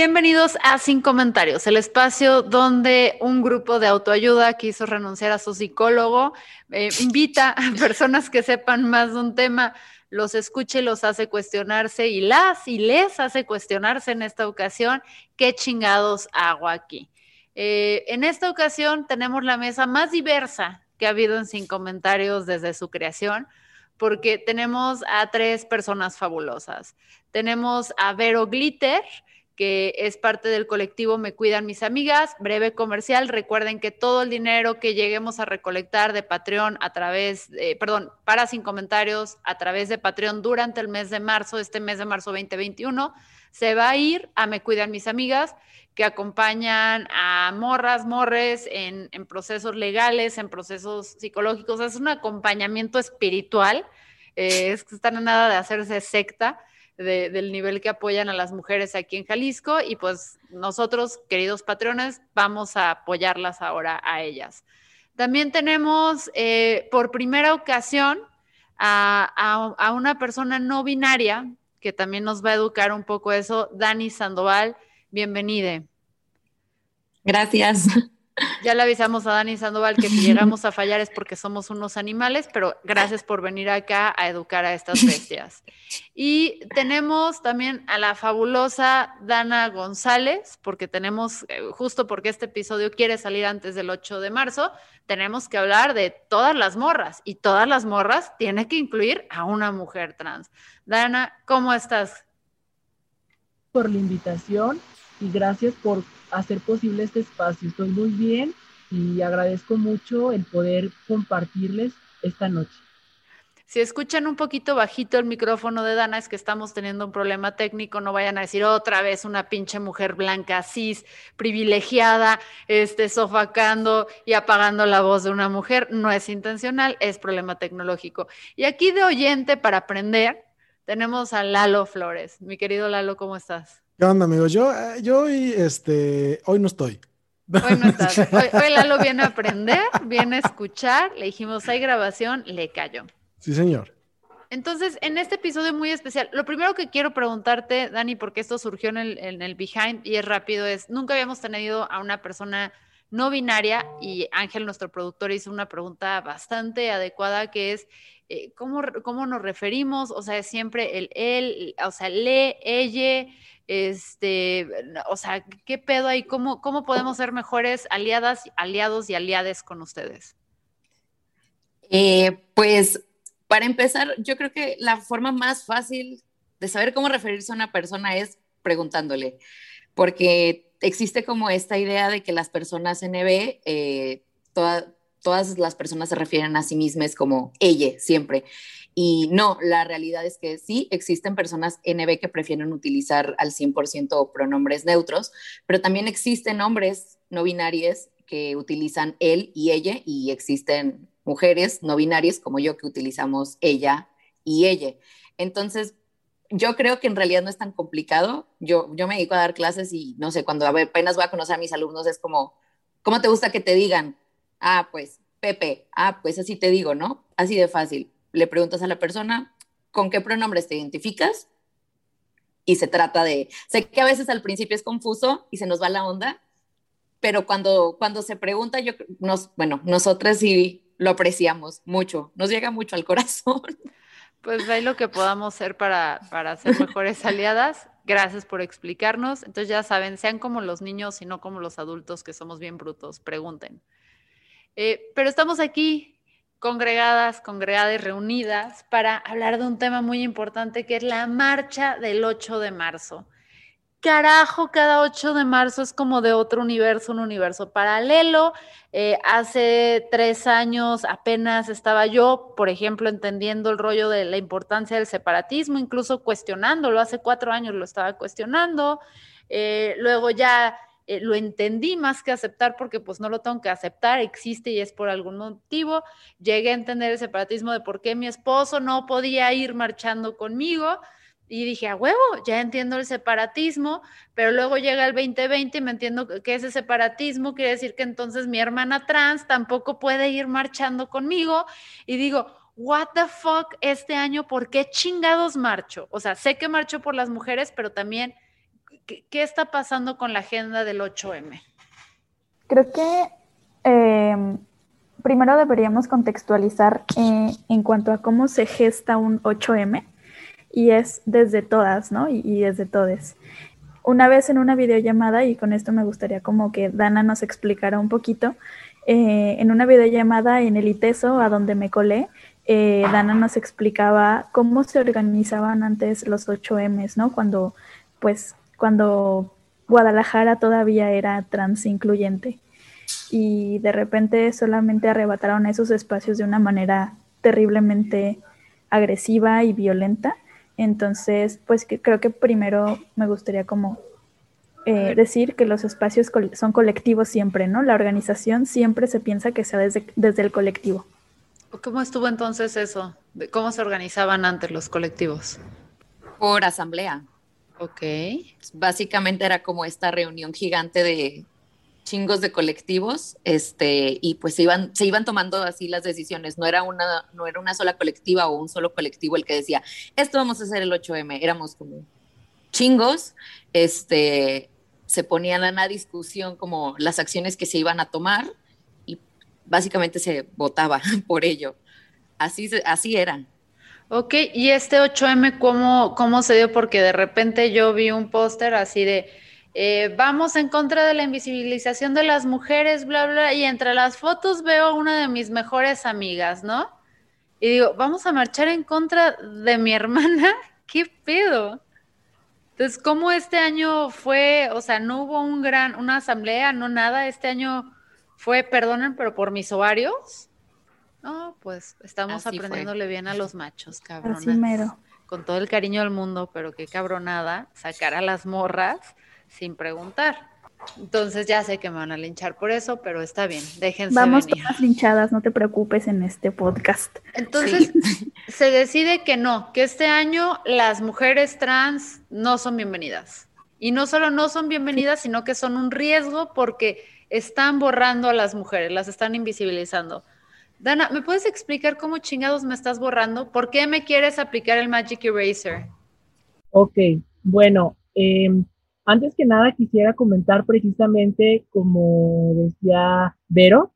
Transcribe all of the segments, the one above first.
Bienvenidos a Sin Comentarios, el espacio donde un grupo de autoayuda quiso renunciar a su psicólogo, eh, invita a personas que sepan más de un tema, los escuche, los hace cuestionarse y las y les hace cuestionarse en esta ocasión qué chingados hago aquí. Eh, en esta ocasión tenemos la mesa más diversa que ha habido en Sin Comentarios desde su creación porque tenemos a tres personas fabulosas. Tenemos a Vero Glitter, que es parte del colectivo Me Cuidan Mis Amigas. Breve comercial, recuerden que todo el dinero que lleguemos a recolectar de Patreon a través, perdón, para sin comentarios, a través de Patreon durante el mes de marzo, este mes de marzo 2021, se va a ir a Me Cuidan Mis Amigas, que acompañan a morras, morres en, en procesos legales, en procesos psicológicos. Es un acompañamiento espiritual, eh, es que están a nada de hacerse secta de, del nivel que apoyan a las mujeres aquí en Jalisco y pues nosotros, queridos patrones, vamos a apoyarlas ahora a ellas. También tenemos eh, por primera ocasión a, a, a, una persona no binaria que también nos va a educar un poco eso, Dani Sandoval, bienvenida. Gracias. Ya le avisamos a Dani Sandoval que si llegamos a fallar es porque somos unos animales, pero gracias por venir acá a educar a estas bestias. Y tenemos también a la fabulosa Dana González, porque tenemos, eh, justo porque este episodio quiere salir antes del 8 de marzo, tenemos que hablar de todas las morras y todas las morras tiene que incluir a una mujer trans. Dana, ¿cómo estás? Por la invitación y gracias por hacer posible este espacio. Estoy muy bien y agradezco mucho el poder compartirles esta noche. Si escuchan un poquito bajito el micrófono de Dana, es que estamos teniendo un problema técnico. No vayan a decir otra vez una pinche mujer blanca, cis, privilegiada, este, sofacando y apagando la voz de una mujer. No es intencional, es problema tecnológico. Y aquí de oyente para aprender, tenemos a Lalo Flores. Mi querido Lalo, ¿cómo estás? ¿Qué onda, amigo? Yo, yo hoy, este, hoy no estoy. Hoy no estás. Hoy, hoy, Lalo viene a aprender, viene a escuchar. Le dijimos, hay grabación, le cayó. Sí, señor. Entonces, en este episodio muy especial, lo primero que quiero preguntarte, Dani, porque esto surgió en el, en el Behind y es rápido, es, nunca habíamos tenido a una persona no binaria y Ángel, nuestro productor, hizo una pregunta bastante adecuada que es, eh, ¿cómo, ¿cómo nos referimos? O sea, siempre el él, o sea, le, ella, este, o sea, ¿qué pedo ahí? ¿Cómo, cómo podemos ser mejores aliadas, aliados y aliades con ustedes? Eh, pues para empezar, yo creo que la forma más fácil de saber cómo referirse a una persona es preguntándole, porque existe como esta idea de que las personas NB, eh, toda, todas las personas se refieren a sí mismas como ella siempre. Y no, la realidad es que sí, existen personas NB que prefieren utilizar al 100% pronombres neutros, pero también existen hombres no binarios que utilizan él y ella, y existen mujeres no binarias como yo que utilizamos ella y ella. Entonces, yo creo que en realidad no es tan complicado. Yo, yo me dedico a dar clases y no sé, cuando apenas voy a conocer a mis alumnos es como, ¿cómo te gusta que te digan? Ah, pues Pepe, ah, pues así te digo, ¿no? Así de fácil. Le preguntas a la persona, ¿con qué pronombres te identificas? Y se trata de, sé que a veces al principio es confuso y se nos va la onda, pero cuando, cuando se pregunta, yo, nos, bueno, nosotras sí lo apreciamos mucho, nos llega mucho al corazón. Pues ahí lo que podamos hacer para, para ser mejores aliadas. Gracias por explicarnos. Entonces ya saben, sean como los niños y no como los adultos que somos bien brutos. Pregunten. Eh, pero estamos aquí congregadas, congregadas, reunidas para hablar de un tema muy importante que es la marcha del 8 de marzo carajo, cada 8 de marzo es como de otro universo, un universo paralelo. Eh, hace tres años apenas estaba yo, por ejemplo, entendiendo el rollo de la importancia del separatismo, incluso cuestionándolo. Hace cuatro años lo estaba cuestionando. Eh, luego ya eh, lo entendí más que aceptar porque pues no lo tengo que aceptar, existe y es por algún motivo. Llegué a entender el separatismo de por qué mi esposo no podía ir marchando conmigo y dije, a huevo, ya entiendo el separatismo, pero luego llega el 2020 y me entiendo que ese separatismo quiere decir que entonces mi hermana trans tampoco puede ir marchando conmigo. Y digo, what the fuck este año, ¿por qué chingados marcho? O sea, sé que marcho por las mujeres, pero también, ¿qué, está pasando con la agenda del 8M? Creo que em, primero deberíamos contextualizar eh, en cuanto a cómo se gesta un 8M y es desde todas, ¿no? Y, desde todes. Una vez en una videollamada, y con esto me gustaría como que Dana nos explicara un poquito, eh, en una videollamada en el ITESO, a donde me colé, eh, Dana nos explicaba cómo se organizaban antes los 8Ms, ¿no? Cuando, pues, cuando Guadalajara todavía era trans incluyente. Y de repente solamente arrebataron esos espacios de una manera terriblemente agresiva y violenta. Entonces, pues creo que primero me gustaría como eh, decir que los espacios son colectivos siempre, ¿no? La organización siempre se piensa que sea desde, desde el colectivo. ¿Cómo estuvo entonces eso? ¿Cómo se organizaban antes los colectivos? Por asamblea. Ok. Básicamente era como esta reunión gigante de chingos de colectivos, este, y pues se iban, se iban tomando así las decisiones. No era una, no era una sola colectiva o un solo colectivo el que decía, esto vamos a hacer el 8M. Éramos como chingos, este, se ponían a la discusión como las acciones que se iban a tomar y básicamente se votaba por ello. Así, así eran. Ok, y este 8M, ¿cómo, ¿cómo se dio? Porque de repente yo vi un póster así de eh, vamos en contra de la invisibilización de las mujeres, bla, bla, y entre las fotos veo a una de mis mejores amigas, ¿no? Y digo, vamos a marchar en contra de mi hermana, ¿qué pedo? Entonces, ¿cómo este año fue? O sea, no hubo un gran, una asamblea, no nada, este año fue, perdonen, pero por mis ovarios. No, pues estamos aprendiéndole bien a los machos, cabrón. Con todo el cariño del mundo, pero qué cabronada sacar a las morras sin preguntar. Entonces ya sé que me van a linchar por eso, pero está bien, déjense Vamos todas linchadas, no te preocupes en este podcast. Entonces se decide que no, que este año las mujeres trans no son bienvenidas. Y no solo no son bienvenidas, sino que son un riesgo porque están borrando a las mujeres, las están invisibilizando. Dana, ¿me puedes explicar cómo chingados me estás borrando? ¿Por qué me quieres aplicar el Magic Eraser? Ok, bueno, eh, antes que nada, quisiera comentar precisamente, como decía Vero,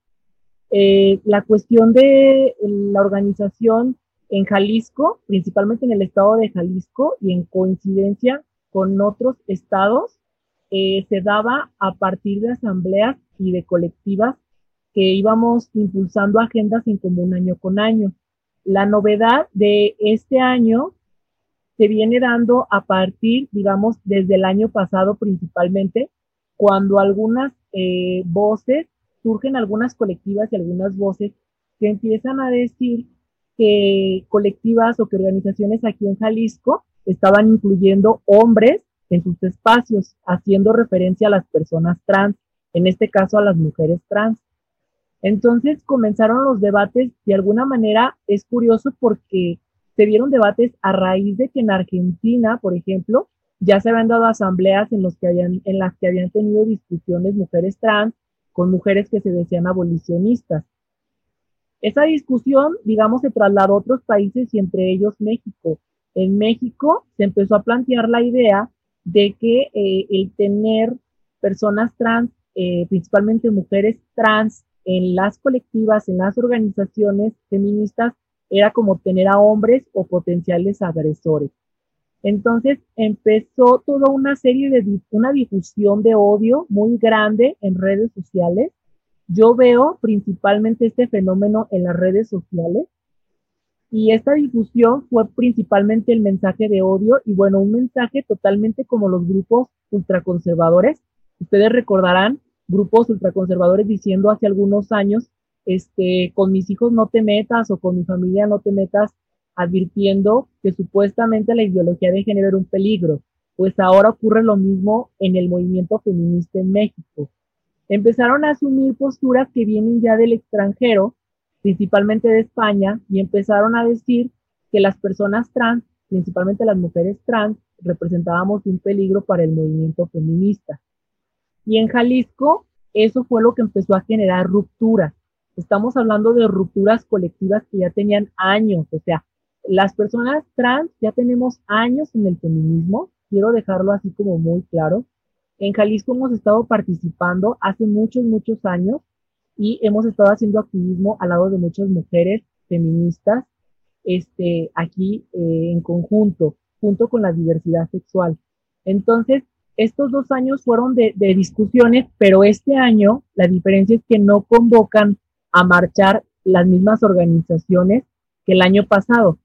eh, la cuestión de la organización en Jalisco, principalmente en el estado de Jalisco y en coincidencia con otros estados, eh, se daba a partir de asambleas y de colectivas que íbamos impulsando agendas en común año con año. La novedad de este año se viene dando a partir, digamos, desde el año pasado principalmente, cuando algunas eh, voces, surgen algunas colectivas y algunas voces que empiezan a decir que colectivas o que organizaciones aquí en Jalisco estaban incluyendo hombres en sus espacios, haciendo referencia a las personas trans, en este caso a las mujeres trans. Entonces comenzaron los debates, de alguna manera es curioso porque se vieron debates a raíz de que en Argentina, por ejemplo, ya se habían dado asambleas en, las que habían tenido discusiones mujeres trans con mujeres que se decían abolicionistas. Esa discusión, digamos, se trasladó a otros países y entre ellos México. En México se empezó a plantear la idea de que eh, el tener personas trans, eh, principalmente mujeres trans, en las colectivas, en las organizaciones feministas, era como tener a hombres o potenciales agresores. Entonces empezó toda una serie de, una difusión de odio muy grande en redes sociales. Yo veo principalmente este fenómeno en las redes sociales y esta difusión fue principalmente el mensaje de odio y bueno, un mensaje totalmente como los grupos ultraconservadores. Ustedes recordarán grupos ultraconservadores diciendo hace algunos años, este, con mis hijos no te metas o con mi familia no te metas advirtiendo que supuestamente la ideología de género era un peligro, pues ahora ocurre lo mismo en el movimiento feminista en México. Empezaron a asumir posturas que vienen ya del extranjero, principalmente de España, y empezaron a decir que las personas trans, principalmente las mujeres trans, representábamos un peligro para el movimiento feminista. Y en Jalisco, eso fue lo que empezó a generar rupturas. Estamos hablando de rupturas colectivas que ya tenían años, o sea, las personas trans ya tenemos años en el feminismo, quiero dejarlo así como muy claro. En Jalisco hemos estado participando hace muchos, muchos años y hemos estado haciendo activismo al lado de muchas mujeres feministas este, aquí eh, en conjunto, junto con la diversidad sexual. Entonces, estos dos años fueron de, de discusiones, pero este año la diferencia es que no convocan a marchar las mismas organizaciones que el año pasado.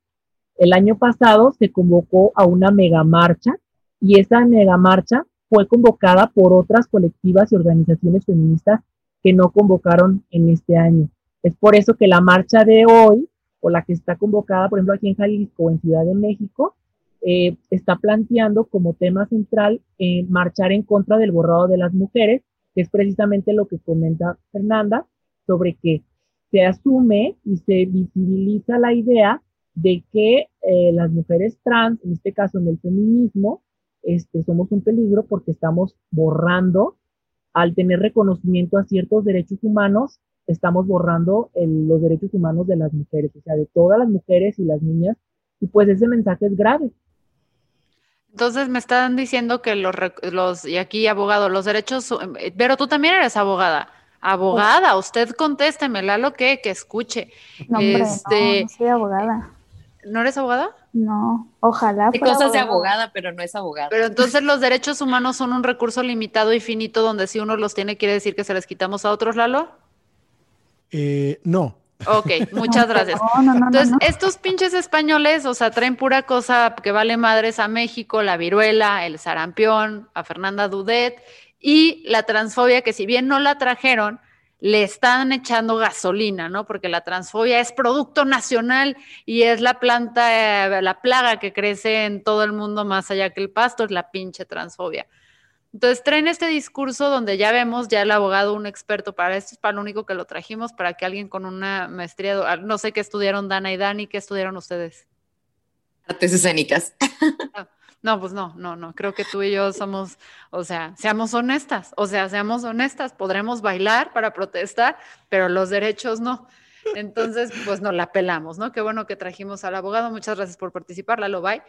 El año pasado se convocó a una mega marcha y esa mega marcha fue convocada por otras colectivas y organizaciones feministas que no convocaron en este año. Es por eso que la marcha de hoy, o la que está convocada, por ejemplo, aquí en Jalisco o en Ciudad de México, eh, está planteando como tema central eh, marchar en contra del borrado de las mujeres, que es precisamente lo que comenta Fernanda, sobre que se asume y se visibiliza la idea de que eh, las mujeres trans, en este caso en el feminismo, este, somos un peligro porque estamos borrando, al tener reconocimiento a ciertos derechos humanos, estamos borrando los derechos humanos de las mujeres, o sea, de todas las mujeres y las niñas, y pues ese mensaje es grave. Entonces me están diciendo que los, los y aquí abogado, los derechos, eh, pero tú también eres abogada. Abogada, usted contésteme, lo que, que escuche. No, hombre, este, no soy abogada. ¿No eres abogada? No, ojalá. Hay cosas de abogada, pero no es abogada. Pero entonces los derechos humanos son un recurso limitado y finito donde si uno los tiene quiere decir que se les quitamos a otros, Lalo? Eh, no. Ok, muchas gracias. entonces, estos pinches españoles, o sea, traen pura cosa que vale madres a México, la viruela, el sarampión, a Fernanda Dudet y la transfobia, que si bien no la trajeron, le están echando gasolina, ¿no? Porque la transfobia es producto nacional y es la planta, eh, la plaga que crece en todo el mundo más allá que el pasto, es la pinche transfobia. Entonces traen este discurso donde ya vemos, ya el abogado, un experto para esto, es para lo único que lo trajimos, para que alguien con una maestría, ah, no sé qué estudiaron Dana y Dani, ¿qué estudiaron ustedes? Artes escénicas. No, pues no, no, no. Creo que tú y yo somos, o sea, seamos honestas, o sea, seamos honestas. Podremos bailar para protestar, pero los derechos no. Entonces, pues no la pelamos, ¿no? Qué bueno que trajimos al abogado. Muchas gracias por participar, Lalo Bay.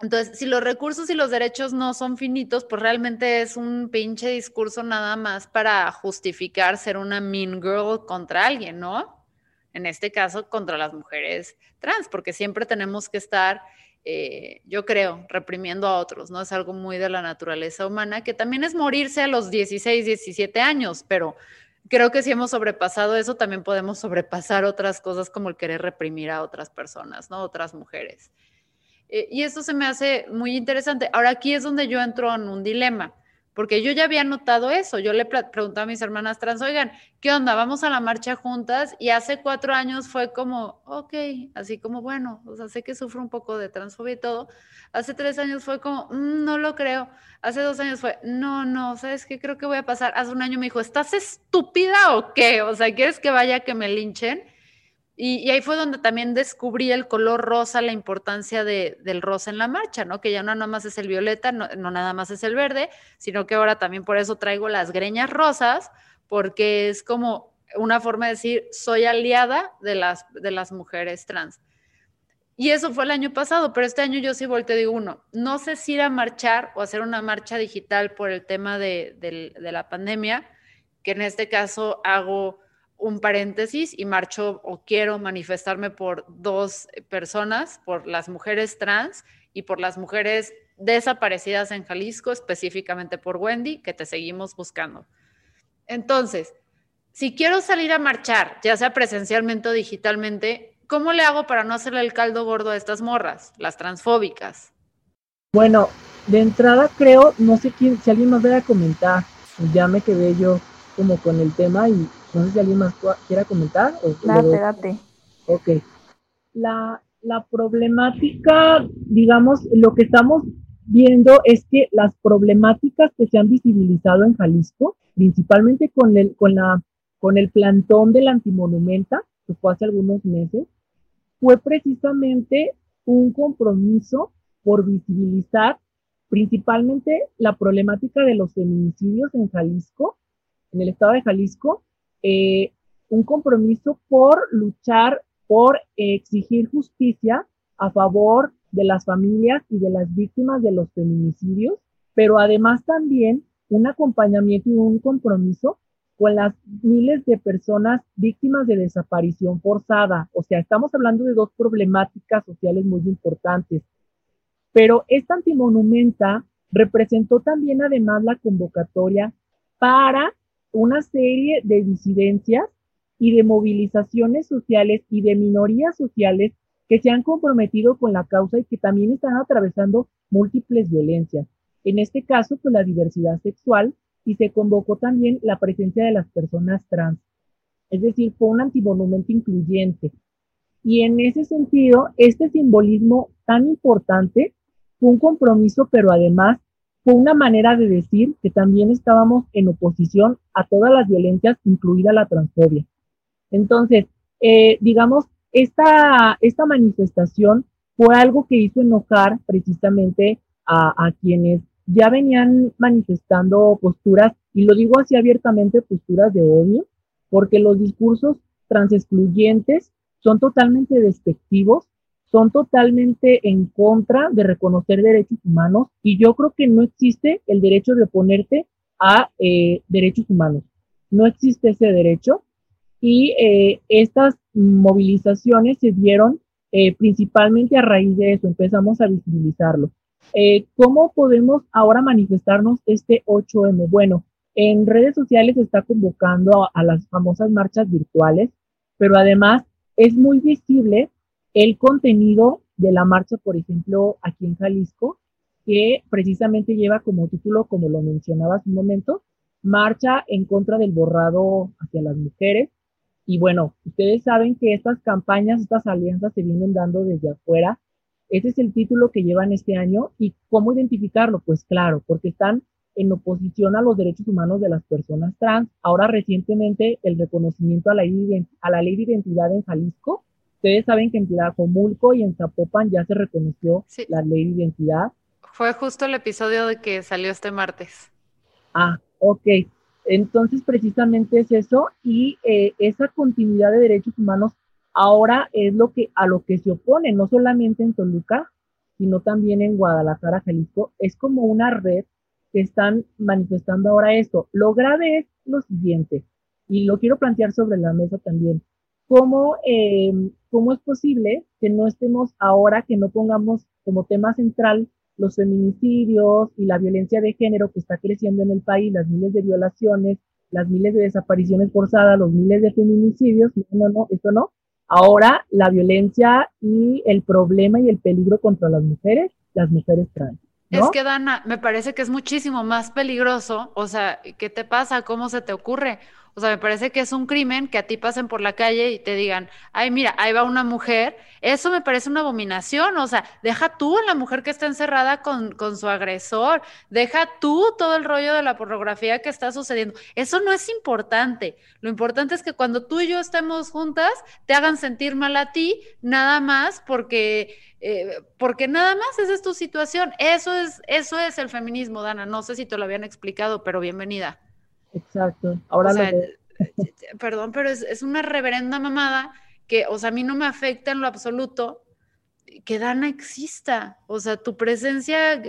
Entonces, si los recursos y los derechos no son finitos, pues realmente es un pinche discurso nada más para justificar ser una mean girl contra alguien, ¿no? En este caso, contra las mujeres trans, porque siempre tenemos que estar eh, yo creo, reprimiendo a otros, ¿no? Es algo muy de la naturaleza humana, que también es morirse a los 16, 17 años, pero creo que si hemos sobrepasado eso, también podemos sobrepasar otras cosas como el querer reprimir a otras personas, ¿no? Otras mujeres. Eh, y esto se me hace muy interesante. Ahora aquí es donde yo entro en un dilema porque yo ya había notado eso. Yo le pregunté a mis hermanas trans, oigan, ¿qué onda? Vamos a la marcha juntas. Y hace cuatro años fue como, ok, así como, bueno, o sea, sé que sufro un poco de transfobia y todo. Hace tres años fue como, mm, no lo creo. Hace dos años fue, no, no, ¿sabes qué? Creo que voy a pasar. Hace un año me dijo, ¿estás estúpida o qué? O sea, ¿quieres que vaya que me linchen? Y, ahí fue donde también descubrí el color rosa, la importancia del rosa en la marcha, ¿no? Que ya no nada más es el violeta, no, nada más es el verde, sino que ahora también por eso traigo las greñas rosas, porque es como una forma de decir, soy aliada de las, de las mujeres trans. Y eso fue el año pasado, pero este año yo sí volteo digo, uno, no sé si ir a marchar o hacer una marcha digital por el tema de, de la pandemia, que en este caso hago un paréntesis y marcho o quiero manifestarme por dos personas, por las mujeres trans y por las mujeres desaparecidas en Jalisco, específicamente por Wendy, que te seguimos buscando. Entonces, si quiero salir a marchar, ya sea presencialmente o digitalmente, ¿cómo le hago para no hacerle el caldo gordo a estas morras, las transfóbicas? Bueno, de entrada creo, no sé quién, si alguien más a comentar, ya me quedé yo como con el tema y no sé si alguien más quiera comentar. O date, date. Ok. La, la problemática, digamos, lo que estamos viendo es que las problemáticas que se han visibilizado en Jalisco, principalmente con el, con la, con el plantón del antimonumenta, que fue hace algunos meses, fue precisamente un compromiso por visibilizar principalmente la problemática de los feminicidios en Jalisco, en el estado de Jalisco, eh, un compromiso por luchar, por exigir justicia a favor de las familias y de las víctimas de los feminicidios, pero además también un acompañamiento y un compromiso con las miles de personas víctimas de desaparición forzada. O sea, estamos hablando de dos problemáticas sociales muy importantes. Pero esta antimonumenta representó también además la convocatoria para una serie de disidencias y de movilizaciones sociales y de minorías sociales que se han comprometido con la causa y que también están atravesando múltiples violencias. En este caso, pues la diversidad sexual y se convocó también la presencia de las personas trans. Es decir, fue un antimonumento incluyente. Y en ese sentido, este simbolismo tan importante fue un compromiso, pero además fue una manera de decir que también estábamos en oposición a todas las violencias, incluida la transfobia. Entonces, eh, digamos, esta, esta manifestación fue algo que hizo enojar precisamente a, a quienes ya venían manifestando posturas, y lo digo así abiertamente, posturas de odio, porque los discursos transexcluyentes son totalmente despectivos, son totalmente en contra de reconocer derechos humanos, y yo creo que no existe el derecho de oponerte a eh, derechos humanos. No existe ese derecho, y eh, estas movilizaciones se dieron eh, principalmente a raíz de eso, empezamos a visibilizarlo. Eh, ¿Cómo podemos ahora manifestarnos este 8M? Bueno, en redes sociales se está convocando a, las famosas marchas virtuales, pero además es muy visible el contenido de la marcha, por ejemplo, aquí en Jalisco, que precisamente lleva como título, como lo mencionaba hace un momento, Marcha en contra del borrado hacia las mujeres. Y bueno, ustedes saben que estas campañas, estas alianzas se vienen dando desde afuera ese es el título que llevan este año. ¿Y cómo identificarlo? Pues claro, porque están en oposición a los derechos humanos de las personas trans. Ahora recientemente el reconocimiento a la, a la ley de identidad en Jalisco. Ustedes saben que en Tlajomulco y en Zapopan ya se reconoció la ley de identidad. Fue justo el episodio de que salió este martes. Ah, ok. Entonces precisamente es eso y eh, esa continuidad de derechos humanos ahora es lo que a lo que se opone, no solamente en Toluca, sino también en Guadalajara, Jalisco, es como una red que están manifestando ahora esto. Lo grave es lo siguiente, y lo quiero plantear sobre la mesa también. ¿Cómo, em, ¿Cómo es posible que no estemos ahora, que no pongamos como tema central los feminicidios y la violencia de género que está creciendo en el país, las miles de violaciones, las miles de desapariciones forzadas, los miles de feminicidios? No, no, no, esto no. Ahora la violencia y el problema y el peligro contra las mujeres, las mujeres trans. Es que, Dana, me parece que es muchísimo más peligroso. O sea, ¿qué te pasa? ¿Cómo se te ocurre? O sea, me parece que es un crimen que a ti pasen por la calle y te digan, ay, mira, ahí va una mujer. Eso me parece una abominación. O sea, deja tú a la mujer que está encerrada con, con su agresor. Deja tú todo el rollo de la pornografía que está sucediendo. Eso no es importante. Lo importante es que cuando tú y yo estemos juntas, te hagan sentir mal a ti, nada más porque... Eh, porque nada más esa es tu situación. Eso es, eso es el feminismo, Dana. No sé si te lo habían explicado, pero bienvenida. Exacto. Ahora Perdón, pero es, una reverenda mamada que, o sea, a mí no me afecta en lo absoluto que Dana exista. O sea, tu presencia,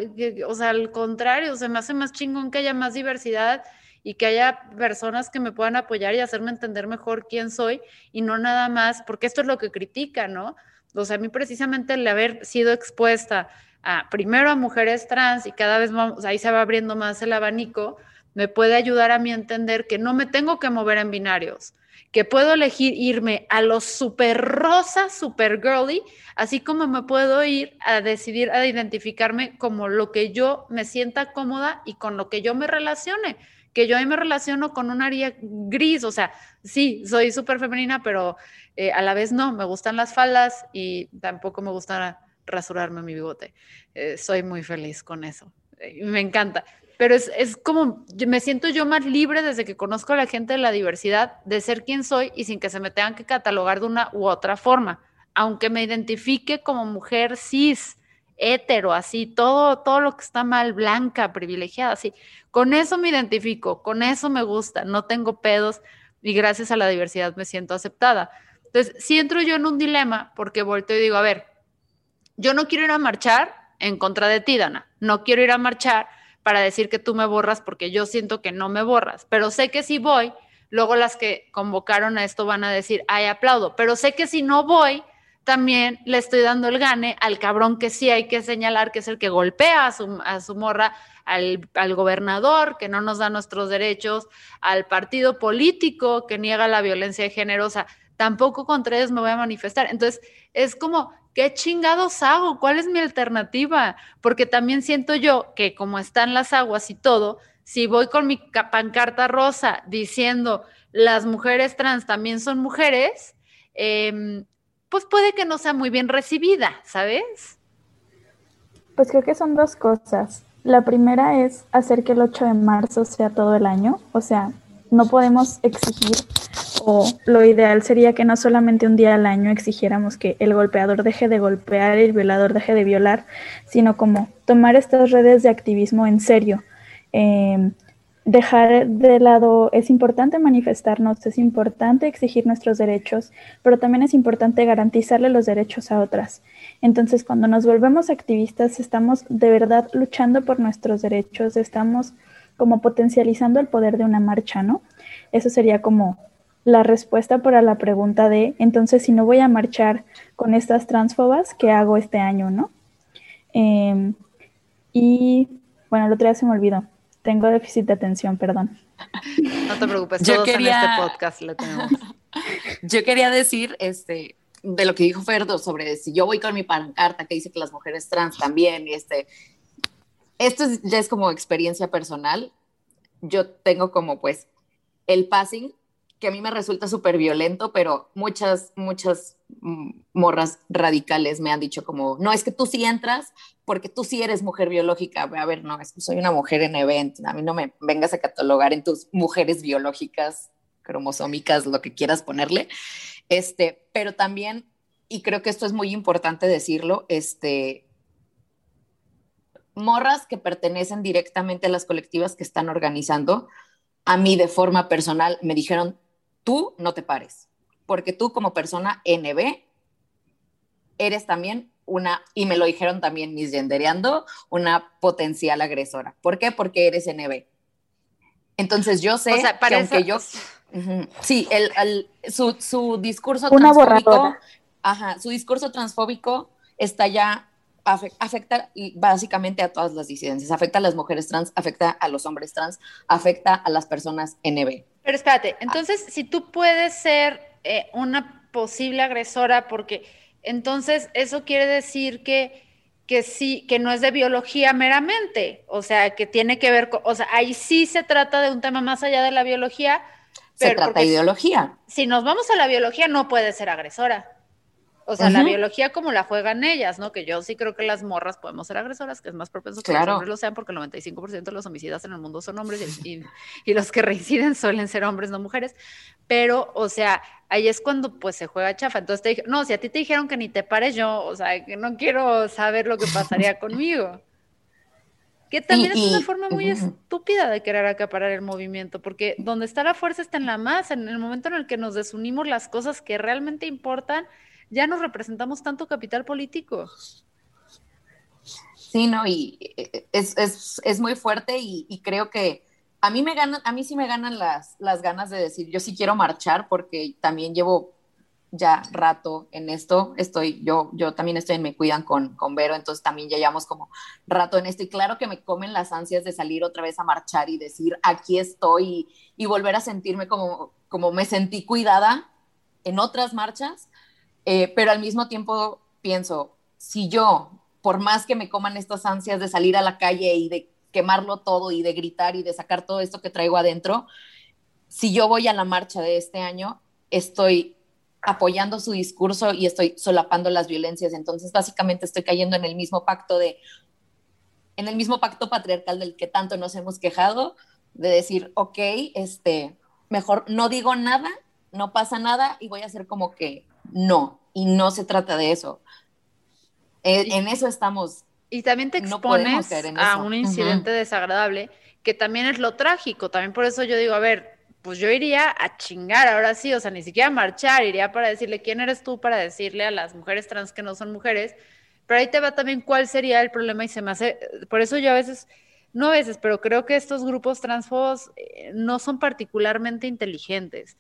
o sea, al contrario, se me hace más chingón que haya más diversidad y que haya personas que me puedan apoyar y hacerme entender mejor quién soy y no nada más, porque esto es lo que critica, ¿no? O sea, a mí precisamente el haber sido expuesta a primero a mujeres trans y cada vez vamos, ahí se va abriendo más el abanico, me puede ayudar a mí a entender que no me tengo que mover en binarios, que puedo elegir irme a lo super rosa, super girly, así como me puedo ir a decidir a identificarme como lo que yo me sienta cómoda y con lo que yo me relacione, que yo ahí me relaciono con un área gris, o sea, sí, soy súper femenina, pero eh, a la vez no, me gustan las faldas y tampoco me gusta rasurarme mi bigote. Eh, soy muy feliz con eso, eh, me encanta pero es, es, como, me siento yo más libre desde que conozco a la gente de la diversidad, de ser quien soy y sin que se me tengan que catalogar de una u otra forma, aunque me identifique como mujer cis, hetero, así, todo, todo lo que está mal, blanca, privilegiada, así, con eso me identifico, con eso me gusta, no tengo pedos y gracias a la diversidad me siento aceptada. Entonces, si entro yo en un dilema, porque volteo y digo, a ver, yo no quiero ir a marchar en contra de ti, Dana, no quiero ir a marchar para decir que tú me borras porque yo siento que no me borras, pero sé que si voy, luego las que convocaron a esto van a decir, ay, aplaudo, pero sé que si no voy, también le estoy dando el gane al cabrón que sí hay que señalar que es el que golpea a su, a su morra, al, al, gobernador que no nos da nuestros derechos, al partido político que niega la violencia de género, o sea, tampoco contra ellos me voy a manifestar. Entonces, es como, ¿qué chingados hago? ¿Cuál es mi alternativa? Porque también siento yo que como están las aguas y todo, si voy con mi pancarta rosa diciendo las mujeres trans también son mujeres, eh, pues puede que no sea muy bien recibida, ¿sabes? Pues creo que son dos cosas. La primera es hacer que el 8 de marzo sea todo el año, o sea, no podemos exigir o lo ideal sería que no solamente un día al año exigiéramos que el golpeador deje de golpear y el violador deje de violar, sino como tomar estas redes de activismo en serio. Eh, dejar de lado, es importante manifestarnos, es importante exigir nuestros derechos, pero también es importante garantizarle los derechos a otras. Entonces, cuando nos volvemos activistas, estamos de verdad luchando por nuestros derechos, estamos como potencializando el poder de una marcha, ¿no? Eso sería como la respuesta para la pregunta de, entonces, si no voy a marchar con estas transfobas, ¿qué hago este año, no? Eh, y, bueno, el otro día se me olvidó. Tengo déficit de atención, perdón. No te preocupes, Yo quería... en este podcast lo tenemos. Yo quería decir, este, de lo que dijo Ferdo sobre si yo voy con mi pancarta que dice que las mujeres trans también, y este, esto ya es como experiencia personal. Yo tengo como pues el passing que a mí me resulta súper violento, pero muchas, muchas mm, morras radicales me han dicho como, no, es que tú sí entras porque tú sí eres mujer biológica. A ver, no, es que soy una mujer en evento, a mí no me vengas a catalogar en tus mujeres biológicas, cromosómicas, lo que quieras ponerle. Este, pero también, y creo que esto es muy importante decirlo, este, morras que pertenecen directamente a las colectivas que están organizando, a mí de forma personal me dijeron, tú no te pares, porque tú como persona NB eres también una, y me lo dijeron también mis gendereando, una potencial agresora. ¿Por qué? Porque eres NB. Entonces yo sé que aunque yo... sí, el, su, su, discurso una transfóbico... Ajá, su discurso transfóbico está ya afecta básicamente a todas las disidencias, afecta a las mujeres trans, afecta a los hombres trans, afecta a las personas NB. Pero espérate, entonces si tú puedes ser eh, una posible agresora, porque entonces eso quiere decir que, que sí, que no es de biología meramente, o sea, que tiene que ver con, o sea, ahí sí se trata de un tema más allá de la biología. Se trata de ideología. Si nos vamos a la biología, no puede ser agresora. O sea, la biología como la juegan ellas, ¿no? Que yo sí creo que las morras podemos ser agresoras, que es más propenso que los hombres lo sean, porque el 95% de los homicidas en el mundo son hombres y, y, los que reinciden suelen ser hombres, no mujeres. Pero, o sea, ahí es cuando pues se juega chafa. Entonces te dije, no, si a ti te dijeron que ni te pares yo, o sea, que no quiero saber lo que pasaría conmigo. Que también es una forma muy estúpida de querer acaparar el movimiento, porque donde está la fuerza está en la masa, en el momento en el que nos desunimos las cosas que realmente importan ya no representamos tanto capital político. Sí, no, y eh, es, muy fuerte y, creo que a mí me ganan, a mí sí me ganan las, las ganas de decir, yo sí quiero marchar porque también llevo ya rato en esto. Estoy, yo, yo también estoy en Me Cuidan con, con Vero, entonces también ya llevamos como rato en esto. Y claro que me comen las ansias de salir otra vez a marchar y decir, aquí estoy y, volver a sentirme como, como me sentí cuidada en otras marchas. Eh, pero al mismo tiempo pienso, si yo, por más que me coman estas ansias de salir a la calle y de quemarlo todo y de gritar y de sacar todo esto que traigo adentro, si yo voy a la marcha de este año, estoy apoyando su discurso y estoy solapando las violencias. Entonces, básicamente estoy cayendo en el mismo pacto de, en el mismo pacto patriarcal del que tanto nos hemos quejado, de decir, ok, este, mejor no digo nada, no pasa nada y voy a hacer como que no. Y no se trata de eso. E, en, eso estamos. Y también te expones a un incidente desagradable, que también es lo trágico. También por eso yo digo, a ver, pues yo iría a chingar ahora sí, o sea, ni siquiera a marchar, iría para decirle quién eres tú para decirle a las mujeres trans que no son mujeres, pero ahí te va también cuál sería el problema y se me hace, por eso yo a veces, no a veces, pero creo que estos grupos transfobos eh, no son particularmente inteligentes,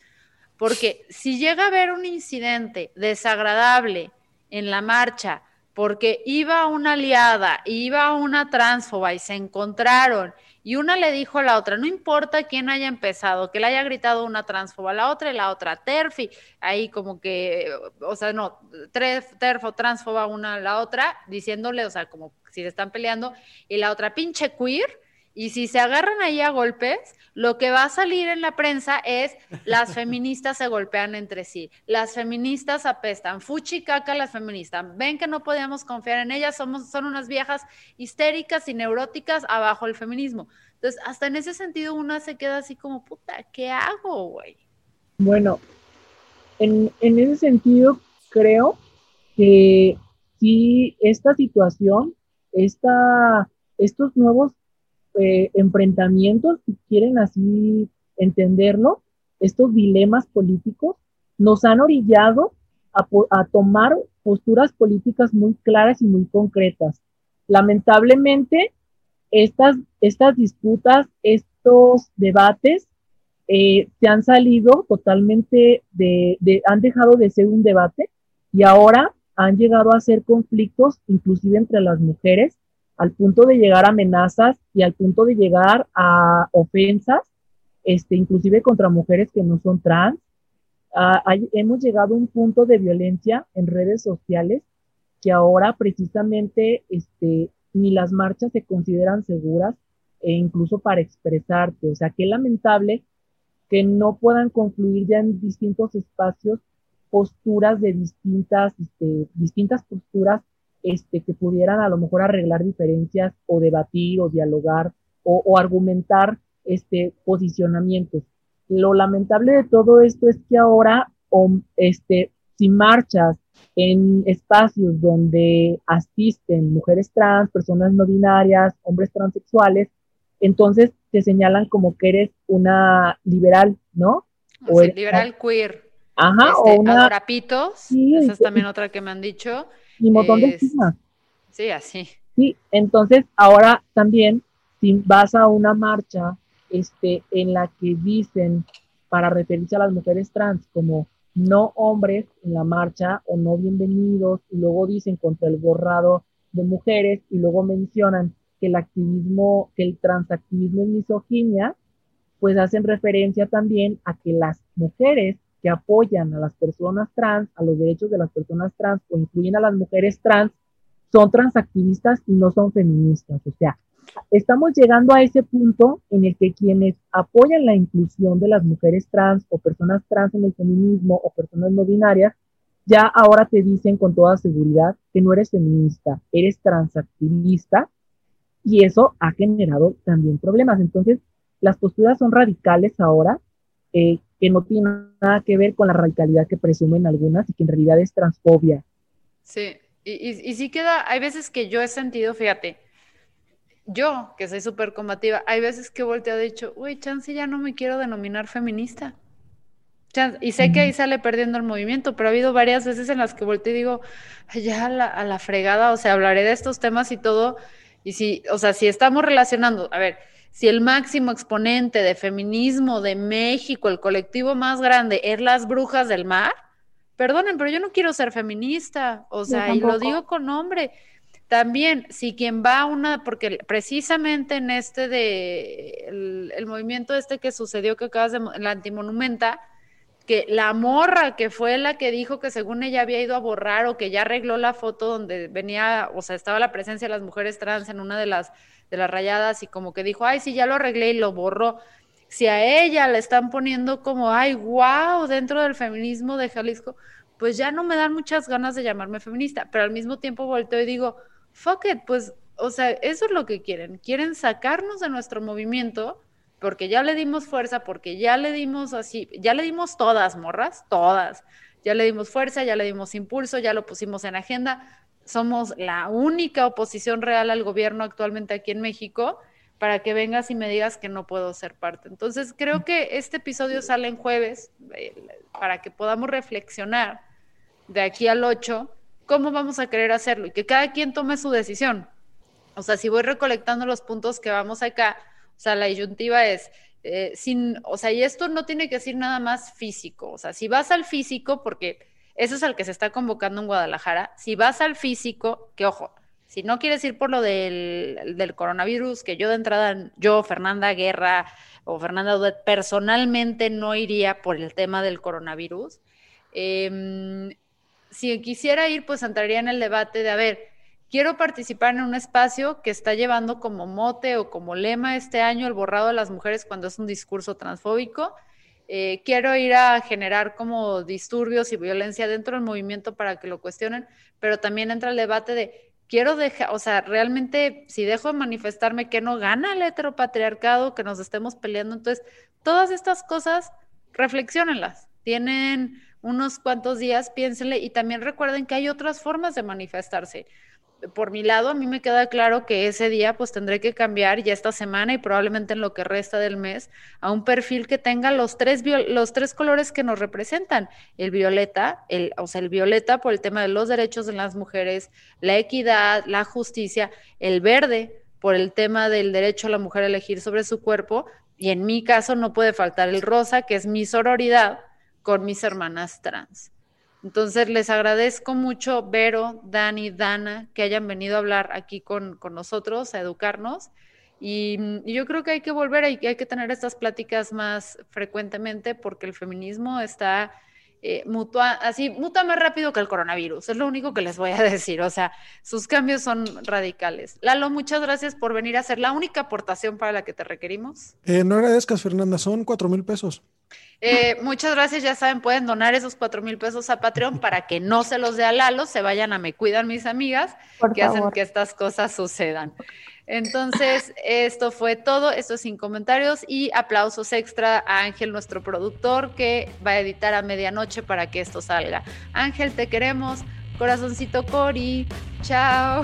porque si llega a haber un incidente desagradable en la marcha, porque iba una aliada, iba una transfoba y se encontraron y una le dijo a la otra, no importa quién haya empezado, que le haya gritado una transfoba a la otra y la otra terfi, ahí como que, o sea, no, terfo, transfoba una a la otra, diciéndole, o sea, como si se están peleando, y la otra pinche queer, y si se agarran ahí a golpes, lo que va a salir en la prensa es las feministas se golpean entre sí, las feministas apestan, fuchi caca las feministas, ven que no podíamos confiar en ellas, somos, son unas viejas histéricas y neuróticas abajo el feminismo. Entonces, hasta en ese sentido una se queda así como, puta, ¿qué hago, güey? Bueno, en, en ese sentido creo que si esta situación, esta, estos nuevos eh, enfrentamientos, si quieren así entenderlo, estos dilemas políticos, nos han orillado a, tomar posturas políticas muy claras y muy concretas. Lamentablemente, estas, disputas, estos debates, eh, se han salido totalmente de, han dejado de ser un debate y ahora han llegado a ser conflictos, inclusive entre las mujeres, al punto de llegar a amenazas y al punto de llegar a ofensas, este, inclusive contra mujeres que no son trans. Ah, hemos llegado a un punto de violencia en redes sociales que ahora precisamente este, ni las marchas se consideran seguras e incluso para expresarte. O sea, qué lamentable que no puedan concluir ya en distintos espacios posturas de distintas, este, distintas posturas este, que pudieran a lo mejor arreglar diferencias o debatir o dialogar o, argumentar este, posicionamientos. Lo lamentable de todo esto es que ahora, este, si marchas en espacios donde asisten mujeres trans, personas no binarias, hombres transexuales, entonces te señalan como que eres una liberal, ¿no? O liberal queer. Ajá, o este, una... sí, esa es también otra que me han dicho y un montón de estigmas. Sí, así. Sí, entonces ahora también, si vas a una marcha este, en la que dicen para referirse a las mujeres trans como no hombres en la marcha o no bienvenidos, y luego dicen contra el borrado de mujeres, y luego mencionan que el activismo, que el transactivismo es misoginia, pues hacen referencia también a que las mujeres que apoyan a las personas trans, a los derechos de las personas trans o incluyen a las mujeres trans, son transactivistas y no son feministas. O sea, estamos llegando a ese punto en el que quienes apoyan la inclusión de las mujeres trans o personas trans en el feminismo o personas no binarias, ya ahora te dicen con toda seguridad que no eres feminista, eres transactivista y eso ha generado también problemas. Entonces, las posturas son radicales ahora, eh, que no tiene nada que ver con la radicalidad que presumen algunas y que en realidad es transfobia. Sí, y, sí queda, hay veces que yo he sentido, fíjate, yo que soy súper combativa, hay veces que he volteado y dicho, uy, chance ya no me quiero denominar feminista. y sé que ahí sale perdiendo el movimiento, pero ha habido varias veces en las que volteo y digo, ya a la, a la fregada, o sea, hablaré de estos temas y todo, y si, o sea, si estamos relacionando, a ver, si el máximo exponente de feminismo de México, el colectivo más grande, es las brujas del mar, perdonen, pero yo no quiero ser feminista, o sea, y lo digo con nombre. También, si quien va a una, porque precisamente en este de, el, movimiento este que sucedió que acabas de, la antimonumenta, que la morra que fue la que dijo que según ella había ido a borrar o que ya arregló la foto donde venía, o sea, estaba la presencia de las mujeres trans en una de las, de las rayadas y como que dijo, ay, sí, ya lo arreglé y lo borró. Si a ella le están poniendo como, ay, wow, dentro del feminismo de Jalisco, pues ya no me dan muchas ganas de llamarme feminista, pero al mismo tiempo volteo y digo, fuck it, pues, o sea, eso es lo que quieren. Quieren sacarnos de nuestro movimiento porque ya le dimos fuerza, porque ya le dimos así, ya le dimos todas, morras, todas. Ya le dimos fuerza, ya le dimos impulso, ya lo pusimos en agenda. Somos la única oposición real al gobierno actualmente aquí en México para que vengas y me digas que no puedo ser parte. Entonces, creo que este episodio sale en jueves eh, para que podamos reflexionar de aquí al 8 cómo vamos a querer hacerlo y que cada quien tome su decisión. O sea, si voy recolectando los puntos que vamos acá, o sea, la disyuntiva es, eh, sin, o sea, y esto no tiene que ser nada más físico, o sea, si vas al físico, porque eso es al que se está convocando en Guadalajara, si vas al físico, que ojo, si no quieres ir por lo del, coronavirus, que yo de entrada, yo, Fernanda Guerra o Fernanda Duet, personalmente no iría por el tema del coronavirus, eh, si quisiera ir, pues entraría en el debate de, a ver, quiero participar en un espacio que está llevando como mote o como lema este año el borrado de las mujeres cuando es un discurso transfóbico. Eh, quiero ir a generar como disturbios y violencia dentro del movimiento para que lo cuestionen, pero también entra el debate de, quiero dejar, o sea, realmente si dejo de manifestarme, que no gana el heteropatriarcado, que nos estemos peleando? Entonces, todas estas cosas, reflexionenlas. Tienen unos cuantos días, piénsenle y también recuerden que hay otras formas de manifestarse. Por mi lado, a mí me queda claro que ese día pues tendré que cambiar ya esta semana y probablemente en lo que resta del mes a un perfil que tenga los tres, los tres colores que nos representan. El violeta, el, o sea, el violeta por el tema de los derechos de las mujeres, la equidad, la justicia, el verde por el tema del derecho a la mujer a elegir sobre su cuerpo y en mi caso no puede faltar el rosa, que es mi sororidad con mis hermanas trans. Entonces, les agradezco mucho, Vero, Dani, Dana, que hayan venido a hablar aquí con, nosotros, a educarnos. Y, yo creo que hay que volver, hay que tener estas pláticas más frecuentemente porque el feminismo está eh, mutua, así, muta más rápido que el coronavirus. Es lo único que les voy a decir. O sea, sus cambios son radicales. Lalo, muchas gracias por venir a ser la única aportación para la que te requerimos. Eh, no agradezcas, Fernanda, son cuatro mil pesos. Eh, muchas gracias, ya saben, pueden donar esos cuatro mil pesos a Patreon para que no se los dé a Lalo, se vayan a Me Cuidan mis amigas, que hacen que estas cosas sucedan. Entonces, esto fue todo, esto sin comentarios y aplausos extra a Ángel, nuestro productor, que va a editar a medianoche para que esto salga. Ángel, te queremos, corazoncito Cori, chao.